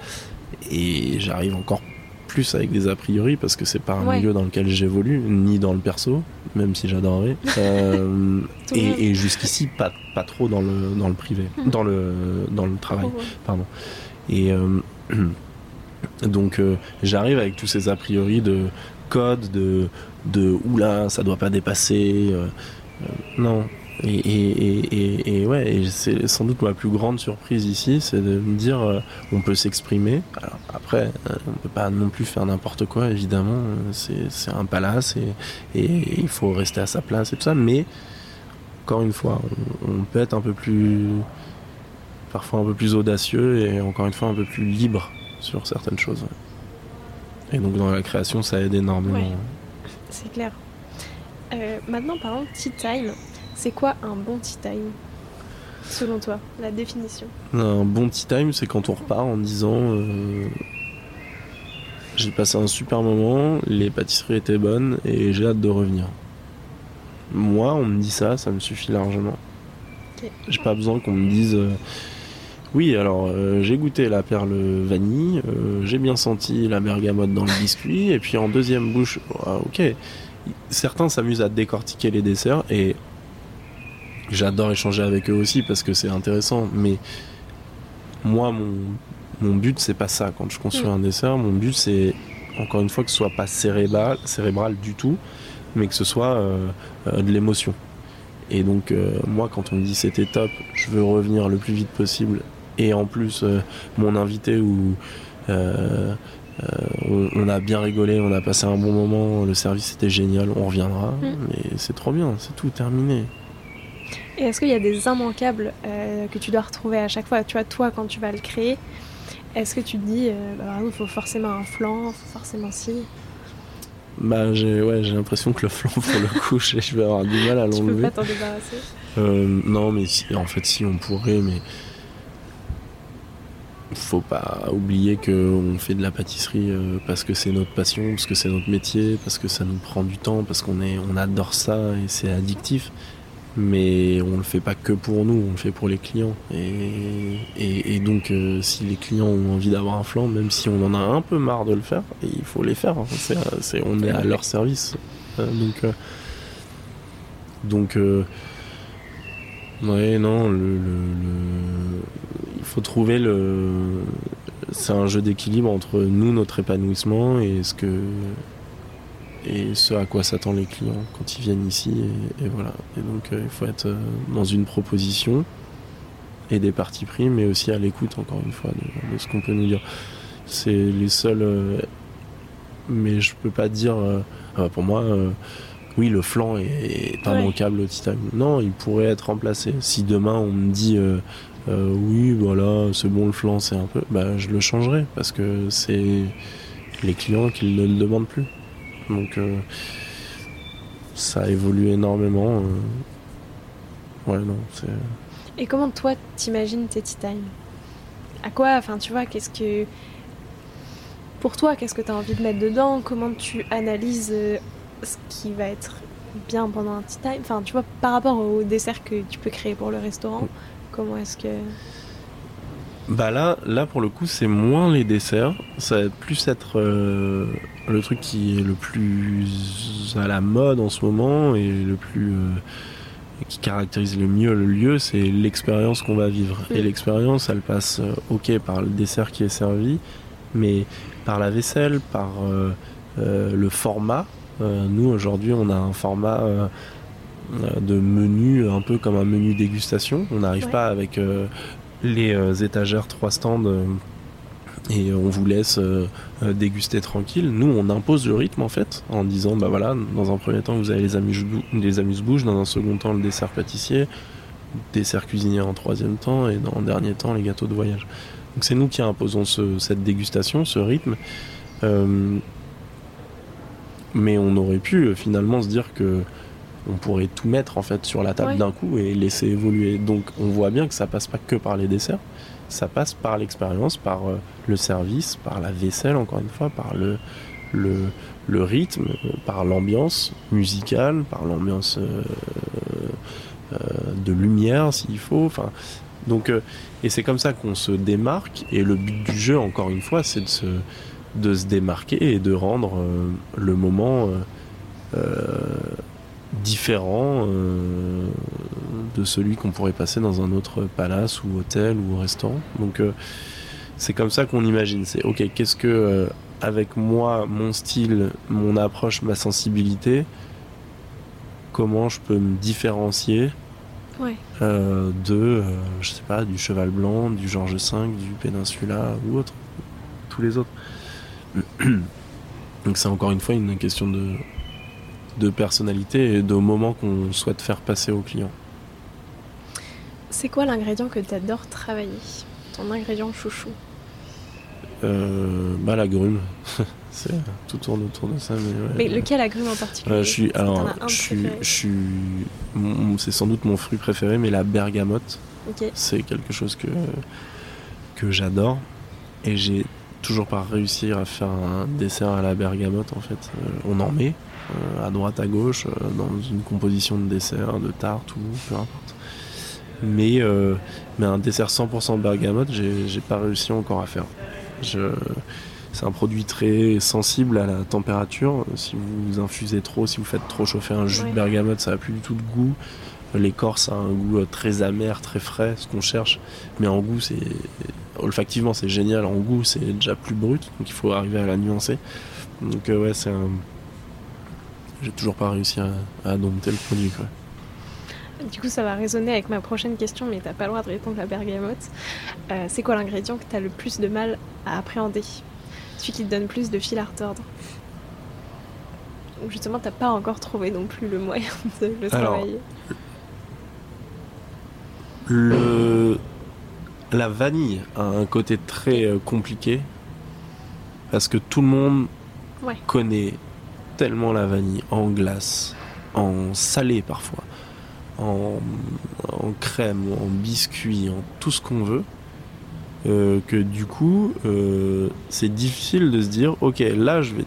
et j'arrive encore plus avec des a priori parce que c'est pas un milieu dans lequel j'évolue, ni dans le perso, même si j'adorerais. <laughs> Euh, et, jusqu'ici, pas, pas trop dans le, dans le privé, hmm. dans, le, dans le travail, pardon. Et <clears throat> donc, j'arrive avec tous ces a priori de code, de, de oula, ça doit pas dépasser. non, et, et, et, ouais, c'est sans doute ma plus grande surprise ici, c'est de me dire euh, on peut s'exprimer. Après, euh, on peut pas non plus faire n'importe quoi, évidemment. C'est un palace et, il faut rester à sa place et tout ça. Mais encore une fois, on, peut être un peu plus, parfois un peu plus audacieux et encore une fois un peu plus libre sur certaines choses. Et donc dans la création, ça aide énormément. C'est clair. Euh, maintenant, parlons tea time. C'est quoi un bon tea time Selon toi, la définition? Un bon tea time, c'est quand on repart en disant euh, J'ai passé un super moment, les pâtisseries étaient bonnes et j'ai hâte de revenir. Moi, on me dit ça, ça me suffit largement. J'ai pas besoin qu'on me dise euh, Oui, alors euh, j'ai goûté la perle vanille, j'ai bien senti la bergamote dans le biscuit, et puis en deuxième bouche, ah, ok. Certains s'amusent à décortiquer les desserts et J'adore échanger avec eux aussi parce que c'est intéressant, mais moi, mon, mon but, c'est pas ça. Quand je construis mm. un dessert, mon but, c'est encore une fois que ce soit pas cérébral, cérébral du tout, mais que ce soit euh, euh, de l'émotion. Et donc, euh, moi, quand on me dit c'était top, je veux revenir le plus vite possible. Et en plus, mon invité ou on, a bien rigolé, on a passé un bon moment, le service était génial, on reviendra. Mm. Mais c'est trop bien, c'est tout terminé. Et est-ce qu'il y a des immanquables euh, que tu dois retrouver à chaque fois? Tu vois, toi, quand tu vas le créer, est-ce que tu te dis, euh, bah, il faut forcément un flanc, il faut forcément ci? Bah, j'ai ouais, l'impression que le flanc, pour le coup, <laughs> je vais avoir du mal à l'enlever. Tu peux pas t'en débarrasser euh, Non, mais en fait, si, on pourrait, mais faut pas oublier qu'on fait de la pâtisserie parce que c'est notre passion, parce que c'est notre métier, parce que ça nous prend du temps, parce qu'on on adore ça et c'est addictif mais on le fait pas que pour nous, on le fait pour les clients. Et, donc, euh, si les clients ont envie d'avoir un flanc, même si on en a un peu marre de le faire, il faut les faire. Hein. On est à leur service. Euh, donc, euh, ouais, non, le, faut trouver le. C'est un jeu d'équilibre entre nous, notre épanouissement et ce que et ce à quoi s'attendent les clients quand ils viennent ici. Et, voilà. Et donc euh, il faut être euh, dans une proposition et des parties pris, mais aussi à l'écoute, encore une fois, de, ce qu'on peut nous dire. C'est les seuls. Euh, mais je peux pas dire. Pour moi, oui, le flanc est, immanquable au Titan. Non, il pourrait être remplacé. Si demain on me dit. Oui, voilà, c'est bon le flanc, c'est un peu. Bah, je le changerai parce que c'est les clients qui ne le demandent plus. Donc euh, ça évolue énormément. Euh. Ouais, non, c'est. Et comment toi t'imagines tes tea time À quoi Enfin, tu vois, qu'est-ce que. Pour toi, qu'est-ce que tu as envie de mettre dedans? Comment tu analyses euh, ce qui va être bien pendant un tea time Enfin, tu vois, par rapport au dessert que tu peux créer pour le restaurant, comment est-ce que. Bah là, là pour le coup, c'est moins les desserts. Ça va plus être euh, le truc qui est le plus à la mode en ce moment et le plus euh, qui caractérise le mieux le lieu, c'est l'expérience qu'on va vivre. Et l'expérience, elle passe euh, ok par le dessert qui est servi, mais par la vaisselle, par le format. nous aujourd'hui, on a un format de menu un peu comme un menu dégustation. On n'arrive pas avec les euh, étagères, trois stands euh, et on vous laisse euh, euh, déguster tranquille. Nous, on impose le rythme en fait, en disant bah voilà, dans un premier temps vous avez les amuse-bouches, amuse dans un second temps le dessert pâtissier, dessert cuisinier en troisième temps, et dans le dernier temps les gâteaux de voyage. Donc c'est nous qui imposons cette dégustation, ce rythme. Euh, mais on aurait pu finalement se dire que on pourrait tout mettre en fait sur la table d'un coup et laisser évoluer. Donc on voit bien que ça passe pas que par les desserts ça passe par l'expérience, par euh, le service, par la vaisselle, encore une fois, par le, le, rythme, par l'ambiance musicale, par l'ambiance euh, euh, de lumière s'il faut. Enfin, donc, et c'est comme ça qu'on se démarque. Et le but du jeu, encore une fois, c'est de se, de se démarquer et de rendre le moment différent euh, de celui qu'on pourrait passer dans un autre palace ou hôtel ou restaurant. Donc euh, c'est comme ça qu'on imagine. C'est ok, qu'est-ce que euh, avec moi, mon style, mon approche, ma sensibilité, comment je peux me différencier de, je sais pas, du Cheval Blanc, du Georges V, du Peninsula ou autre, tous les autres. <clears throat> Donc c'est encore une fois une question de, de personnalité et de moment qu'on souhaite faire passer au client. C'est quoi l'ingrédient que tu adores travailler? Ton ingrédient chouchou? Euh, bah, la grume. <laughs> tout tourne autour de ça. Mais, lequel agrume en particulier? Je suis, alors, je suis, je suis, c'est sans doute mon fruit préféré, mais la bergamote, c'est quelque chose que que j'adore et j'ai toujours pas réussi à faire un dessert à la bergamote en fait. Euh, on en met, euh, à droite, à gauche, euh, dans une composition de dessert, de tarte ou peu importe. Mais, euh, mais un dessert 100% bergamote, j'ai pas réussi encore à faire. C'est un produit très sensible à la température. Si vous infusez trop, si vous faites trop chauffer un jus de bergamote, ça n'a plus du tout de goût. L'écorce a un goût très amer, très frais, ce qu'on cherche. Mais en goût, c'est olfactivement, c'est génial. En goût, c'est déjà plus brut, donc il faut arriver à la nuancer. Donc ouais, c'est un, j'ai toujours pas réussi à, à dompter le produit. Quoi. Du coup, ça va résonner avec ma prochaine question, mais t'as pas le droit de répondre à bergamote. Euh, c'est quoi l'ingrédient que tu as le plus de mal à appréhender? Celui qui te donne plus de fil à retordre justement, t'as pas encore trouvé non plus le moyen <laughs> de le travailler le... La vanille a un côté très euh, compliqué parce que tout le monde connaît tellement la vanille en glace, en salé parfois, en, crème, en biscuit, en tout ce qu'on veut, euh, que du coup, euh, c'est difficile de se dire, ok, là, je vais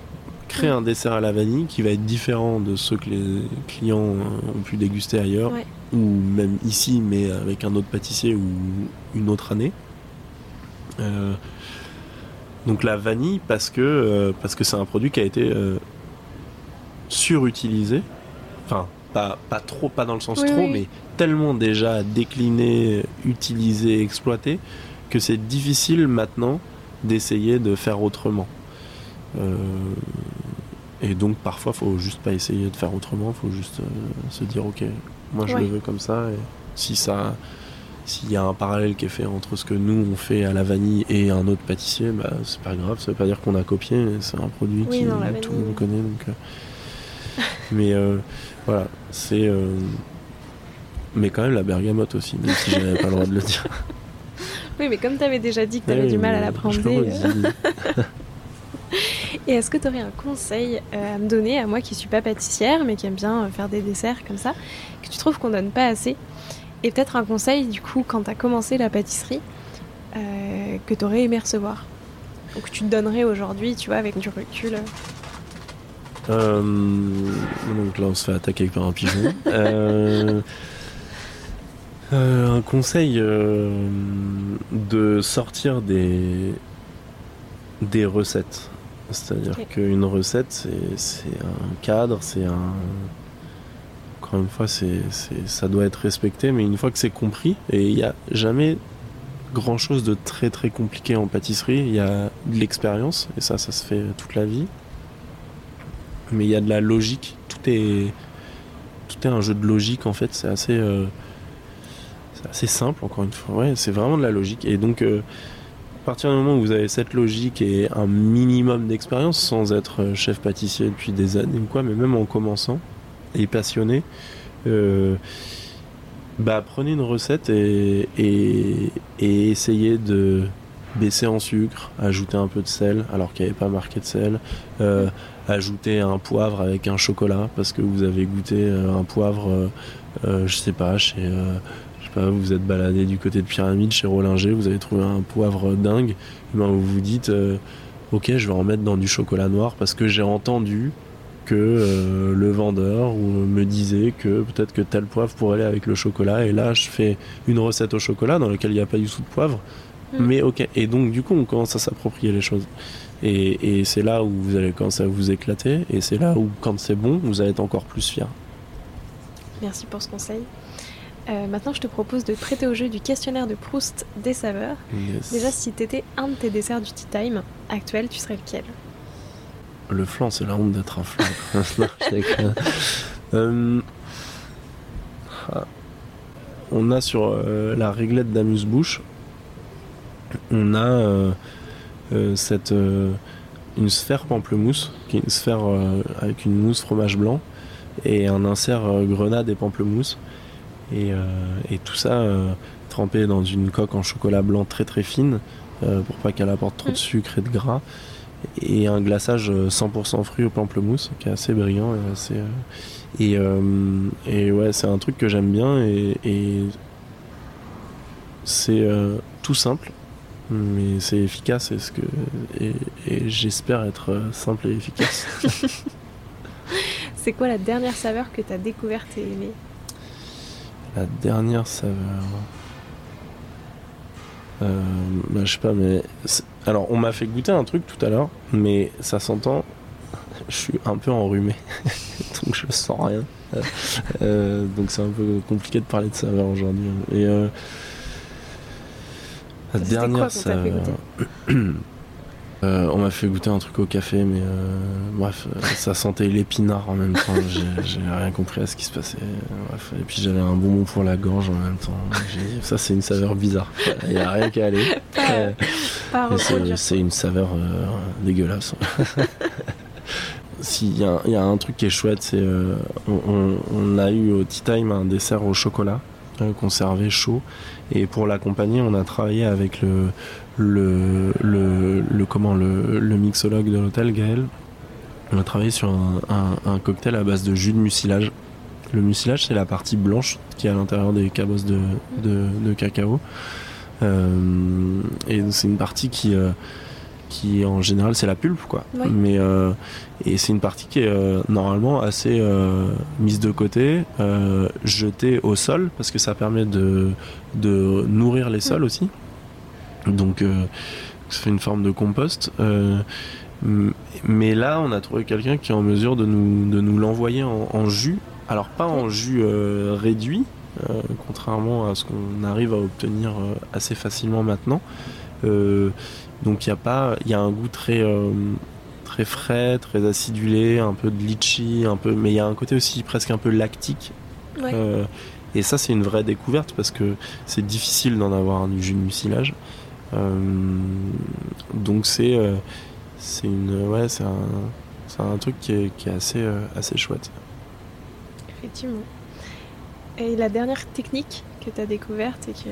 créer un dessert à la vanille qui va être différent de ceux que les clients ont pu déguster ailleurs, ou même ici, mais avec un autre pâtissier ou une autre année. Euh, donc la vanille parce que parce que c'est un produit qui a été surutilisé. Enfin, pas, pas trop, pas dans le sens trop, mais tellement déjà décliné, utilisé, exploité, que c'est difficile maintenant d'essayer de faire autrement. Euh, et donc parfois, faut juste pas essayer de faire autrement, faut juste euh, se dire ok, moi je le veux comme ça. Et si ça, s'il y a un parallèle qui est fait entre ce que nous on fait à la vanille et un autre pâtissier, bah c'est pas grave. Ça veut pas dire qu'on a copié, c'est un produit qui tout le monde connaît. Donc, euh, mais euh, voilà, c'est. Euh, mais quand même la bergamote aussi, même si j'avais pas le droit de le dire. <laughs> Oui, mais comme tu avais déjà dit que tu avais du mal à l'apprendre. <laughs> Euh. Et est-ce que tu aurais un conseil à me donner, à moi qui suis pas pâtissière, mais qui aime bien faire des desserts comme ça, que tu trouves qu'on donne pas assez Et peut-être un conseil, du coup, quand tu as commencé la pâtisserie, que tu aurais aimé recevoir Ou que tu te donnerais aujourd'hui, tu vois, avec du recul euh, donc là, on se fait attaquer par un pigeon. <laughs> Euh, euh, un conseil de sortir des, des recettes. C'est-à-dire qu'une recette, c'est un cadre, c'est un. Encore une fois, ça doit être respecté, mais une fois que c'est compris, et il n'y a jamais grand chose de très très compliqué en pâtisserie, il y a de l'expérience, et ça, ça se fait toute la vie mais il y a de la logique. Tout est, tout est un jeu de logique en fait. C'est assez, euh, assez simple encore une fois. Ouais, c'est vraiment de la logique. Et donc, euh, partir du moment où vous avez cette logique et un minimum d'expérience, sans être euh, chef pâtissier depuis des années ou quoi, mais même en commençant et passionné, euh, bah prenez une recette et, essayez de baisser en sucre, ajouter un peu de sel alors qu'il n'y avait pas marqué de sel, euh, ajouter un poivre avec un chocolat parce que vous avez goûté un poivre, euh, je sais pas, chez pas, vous êtes baladé du côté de Pyramide chez Rollinger, vous avez trouvé un poivre dingue, et ben vous vous dites ok je vais en mettre dans du chocolat noir parce que j'ai entendu que euh, le vendeur me disait que peut-être que tel poivre pourrait aller avec le chocolat. Et là je fais une recette au chocolat dans laquelle il n'y a pas du tout de poivre. Mm. mais ok. Et donc du coup on commence à s'approprier les choses. Et, et c'est là où vous allez commencer à vous éclater. Et c'est là où quand c'est bon vous allez être encore plus fier. Merci pour ce conseil euh, maintenant, je te propose de prêter au jeu du questionnaire de Proust des saveurs. Yes. Déjà, si t'étais un de tes desserts du tea time actuel, tu serais lequel? Le flan, c'est la honte d'être un flan. <laughs> Euh, ah. On a sur euh, la réglette d'amuse-bouche, on a cette une sphère pamplemousse, qui est une sphère avec une mousse fromage blanc et un insert grenade et pamplemousse. Et, euh, et tout ça euh, trempé dans une coque en chocolat blanc très très fine euh, pour pas qu'elle apporte trop de sucre et de gras. Et un glaçage euh, 100% fruit au pamplemousse qui est assez brillant et assez. et, et ouais, c'est un truc que j'aime bien et, et c'est euh, tout simple, mais c'est efficace et, ce que, et, et j'espère être euh, simple et efficace. <laughs> C'est quoi la dernière saveur que t'as découverte et aimée? La dernière saveur. Euh, bah, je sais pas, mais. Alors, on m'a fait goûter un truc tout à l'heure, mais ça s'entend. <laughs> Je suis un peu enrhumé, <laughs> donc je sens rien. Euh, euh, donc c'est un peu compliqué de parler de saveur aujourd'hui. Et euh, la dernière saveur. <clears throat> Euh, on m'a fait goûter un truc au café, mais euh, bref, euh, ça sentait l'épinard en même temps. J'ai <laughs> rien compris à ce qui se passait. Bref, et puis j'avais un bonbon pour la gorge en même temps. Dit, ça, c'est une saveur bizarre. Il n'y a rien qu'à aller. <laughs> C'est- une saveur euh, dégueulasse. <laughs> S'il y, a- il y a un truc qui est chouette, c'est on, on- a eu au Tea Time un dessert au chocolat servait chaud. Et pour l'accompagner, on a travaillé avec le, le, le, le- comment, le, le mixologue de l'hôtel, Gaël. On a travaillé sur un, un- un cocktail à base de jus de mucilage. Le mucilage, c'est la partie blanche qui est à l'intérieur des cabosses de, de, de cacao. Euh, et c'est une partie qui, euh, qui en général, c'est la pulpe, quoi. Oui. Mais euh, et c'est une partie qui est normalement assez mise de côté, jetée au sol parce que ça permet de, de nourrir les sols aussi. Donc euh, ça fait une forme de compost. Euh, mais là, on a trouvé quelqu'un qui est en mesure de nous, de nous l'envoyer en, en jus. Alors pas en jus euh, réduit, euh, contrairement à ce qu'on arrive à obtenir euh, assez facilement maintenant. Euh, donc il y a pas, il y a un goût très très frais, très acidulé, un peu de litchi, un peu, mais il y a un côté aussi presque un peu lactique. Ouais. Et ça c'est une vraie découverte parce que c'est difficile d'en avoir un du jus de mucilage. Euh, donc c'est euh, c'est une ouais c'est un c'est un truc qui est, qui est assez euh, assez chouette. Effectivement. Et la dernière technique que t'as découverte et que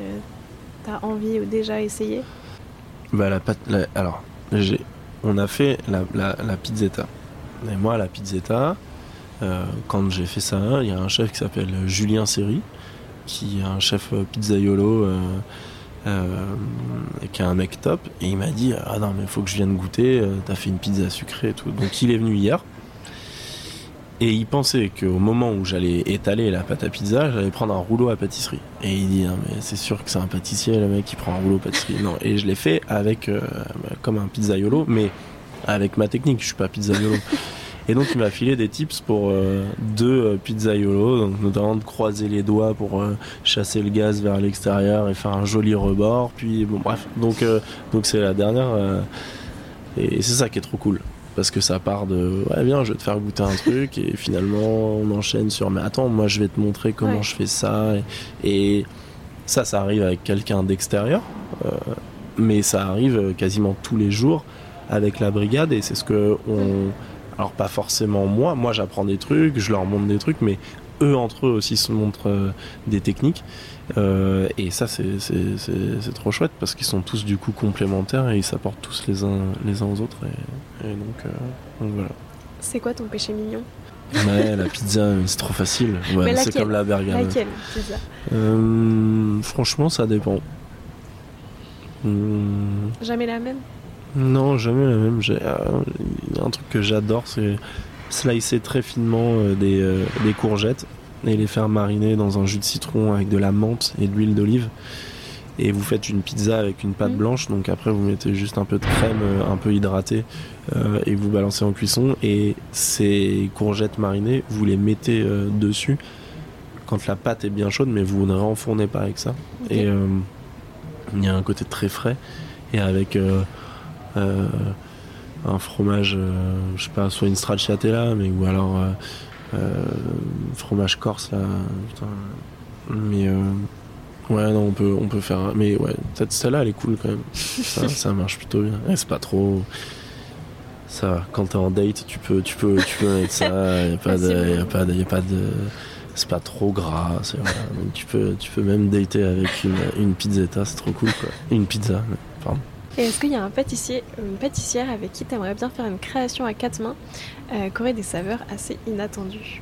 t'as envie ou déjà essayé? Bah la pâte, la- alors j'ai, on a fait la, la, la pizzetta. Et moi la pizzetta, euh, quand j'ai fait ça, il y a un chef qui s'appelle Julien Serry, qui est un chef pizzaiolo, euh, qui est un mec top. Et il m'a dit ah non mais faut que je vienne goûter. euh, T'as fait une pizza sucrée et tout. Donc il est venu hier. Et il pensait qu'au moment où j'allais étaler la pâte à pizza, j'allais prendre un rouleau à pâtisserie. Et il dit, non, mais c'est sûr que c'est un pâtissier, le mec qui prend un rouleau à pâtisserie. Non, et je l'ai fait avec, euh, comme un pizzaiolo, mais avec ma technique, je suis pas pizzaiolo. Et donc il m'a filé des tips pour euh, deux euh, pizzaiolos, donc notamment de croiser les doigts pour euh, chasser le gaz vers l'extérieur et faire un joli rebord. Puis bon, bref, donc euh, donc c'est la dernière. et c'est ça qui est trop cool parce que ça part de ouais viens je vais te faire goûter un truc et finalement on enchaîne sur mais attends moi je vais te montrer comment Ouais. je fais ça et, et ça ça arrive avec quelqu'un d'extérieur mais ça arrive quasiment tous les jours avec la brigade et c'est ce que on alors pas forcément moi moi j'apprends des trucs je leur montre des trucs mais eux entre eux aussi se montrent euh, des techniques euh, et ça c'est, c'est, c'est, trop chouette parce qu'ils sont tous du coup complémentaires et ils s'apportent tous les uns les uns aux autres et, donc, euh, donc, voilà c'est quoi ton péché mignon? Ouais, la pizza, <laughs> c'est trop facile. Ouais, c'est comme la burger. Laquelle pizza? Franchement, ça dépend. Hmm. Jamais la même? Non, jamais la même. J'ai, un truc que j'adore, c'est slicer très finement euh, des, euh, des, courgettes et les faire mariner dans un jus de citron avec de la menthe et de l'huile d'olive. Et vous faites une pizza avec une pâte mm. blanche, donc après vous mettez juste un peu de crème, euh, un peu hydratée, et vous balancez en cuisson. Et ces courgettes marinées, vous les mettez dessus quand la pâte est bien chaude, mais vous ne renfournez pas avec ça. Et il y a un côté très frais, et avec un fromage, euh, je sais pas, soit une stracciatella, mais ou alors euh, euh, fromage corse là. Mais ouais, non, on peut, on peut faire. Mais ouais, celle-là, elle est cool quand même. ça, <laughs> ça marche plutôt bien. c'est pas trop ça quand t'es en date tu peux tu peux tu peux mettre ça y a pas de y a pas de, y a pas de c'est pas trop gras donc tu peux tu peux même dater avec une, une pizzetta c'est trop cool quoi une pizza pardon et est-ce qu'il y a un pâtissier une pâtissière avec qui tu aimerais bien faire une création à quatre mains euh, qui aurait des saveurs assez inattendues?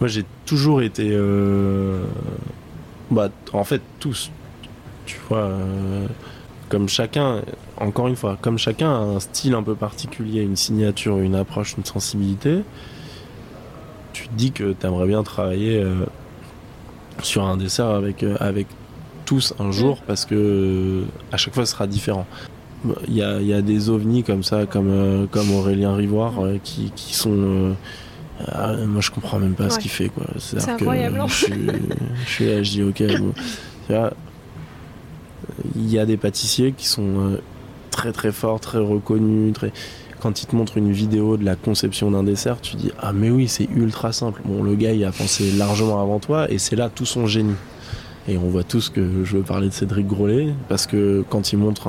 Moi j'ai toujours été. Euh, bah, en fait, tous. Tu vois, euh, comme chacun, encore une fois, comme chacun a un style un peu particulier, une signature, une approche, une sensibilité, tu te dis que tu aimerais bien travailler sur un dessert avec, avec tous un jour parce que à chaque fois ce sera différent. Il y a, des ovnis comme ça, comme, euh, comme Aurélien Rivoire, euh, qui, sont. Euh, ah, moi je comprends même pas ce qu'il fait. quoi. C'est incroyable. Hein. je, suis, là, je dis ok. <laughs> il y a des pâtissiers qui sont très très forts, très reconnus, très quand ils te montrent une vidéo de la conception d'un dessert, tu dis ah mais oui c'est ultra simple. Bon le gars il a pensé largement avant toi et c'est là tout son génie. Et on voit tous que je veux parler de Cédric Grolet, parce que quand il montre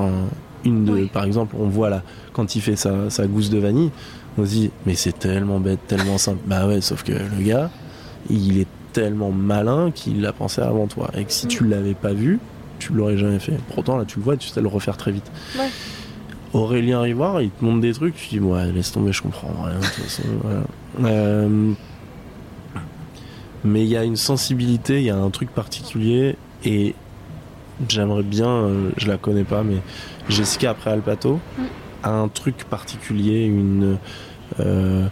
une de, par exemple, on voit là, quand il fait sa, gousse de vanille, on se dit, mais c'est tellement bête, tellement simple. Bah ouais, sauf que le gars, il est tellement malin qu'il l'a pensé avant toi. Et que si tu mm. l'avais pas vu, tu l'aurais jamais fait. Pourtant, là, tu le vois, tu sais le refaire très vite. Aurélien Rivoire, il te montre des trucs, tu dis, ouais, laisse tomber, je comprends rien. De toute façon, <laughs> euh, mais il y a une sensibilité, il y a un truc particulier et j'aimerais bien, euh, je la connais pas, mais Jessica après Alpato mm. a un truc particulier, une, euh,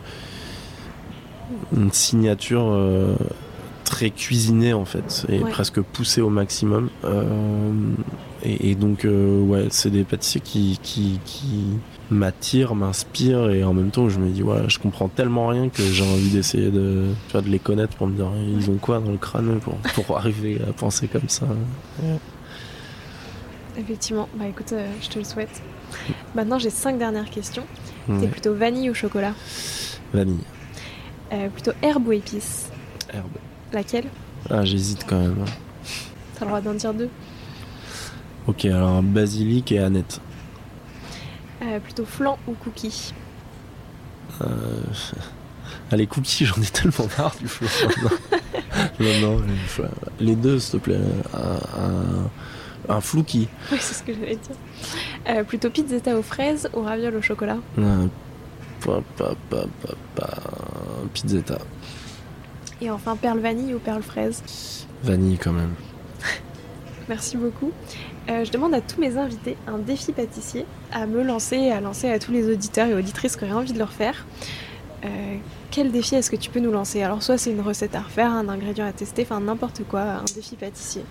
une signature euh, très cuisinée en fait, et presque poussée au maximum. Et, donc, ouais, c'est des pâtissiers qui, qui, qui m'attire, m'inspire et en même temps je me dis ouais je comprends tellement rien que j'ai envie d'essayer de, tu vois, de les connaître pour me dire ils ont quoi dans le crâne pour, pour <laughs> arriver à penser comme ça. Effectivement, bah écoute, euh, je te le souhaite. Maintenant j'ai cinq dernières questions. T'es plutôt vanille ou chocolat? Vanille. Euh, plutôt herbe ou épice Herbe. Laquelle? Ah j'hésite quand même. T'as le droit d'en dire deux Ok alors basilic et Annette. Euh, plutôt flan ou cookie euh... Allez, cookies, j'en ai tellement marre du flan. <laughs> non, non, les deux, s'il te plaît. Un, un, flouki. Oui, c'est ce que j'allais dire. Euh, plutôt pizzetta aux fraises ou ravioles au chocolat euh, pa, pa, pa, pa, Pizzetta. Et enfin, perle vanille ou perle fraise Vanille quand même. <laughs> Merci beaucoup. Euh, je demande à tous mes invités un défi pâtissier à me lancer, à lancer à tous les auditeurs et auditrices qui auraient envie de le refaire. Euh, quel défi est-ce que tu peux nous lancer? Alors soit c'est une recette à refaire, un ingrédient à tester, enfin n'importe quoi, un défi pâtissier.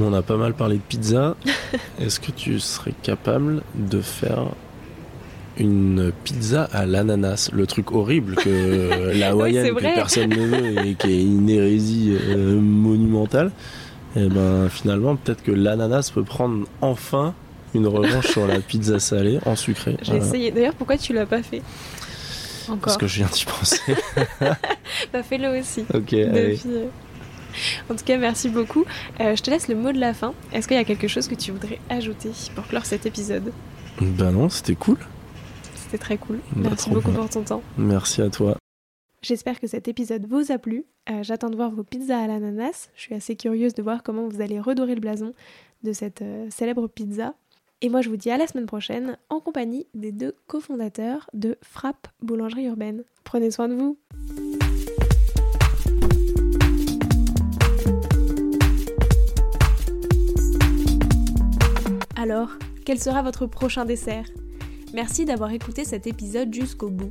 On a pas mal parlé de pizza. <laughs> est-ce que tu serais capable de faire une pizza à l'ananas, le truc horrible que <laughs> la hawaïenne que personne ne veut et qui est une hérésie euh, monumentale et eh ben finalement peut-être que l'ananas peut prendre enfin une revanche sur la pizza salée en sucré. J'ai essayé. D'ailleurs, pourquoi tu l'as pas fait Encore. Parce que je viens d'y penser. <laughs> bah fais-le aussi. Ok. Euh, en tout cas, merci beaucoup. Euh, je te laisse le mot de la fin. Est-ce qu'il y a quelque chose que tu voudrais ajouter pour clore cet épisode? Ben non, c'était cool. C'était très cool. Bah, merci beaucoup bien. pour ton temps. Merci à toi. J'espère que cet épisode vous a plu. Euh, J'attends de voir vos pizzas à l'ananas. Je suis assez curieuse de voir comment vous allez redorer le blason de cette euh, célèbre pizza. Et moi, je vous dis à la semaine prochaine en compagnie des deux cofondateurs de Frappe Boulangerie Urbaine. Prenez soin de vous. Alors, quel sera votre prochain dessert? Merci d'avoir écouté cet épisode jusqu'au bout.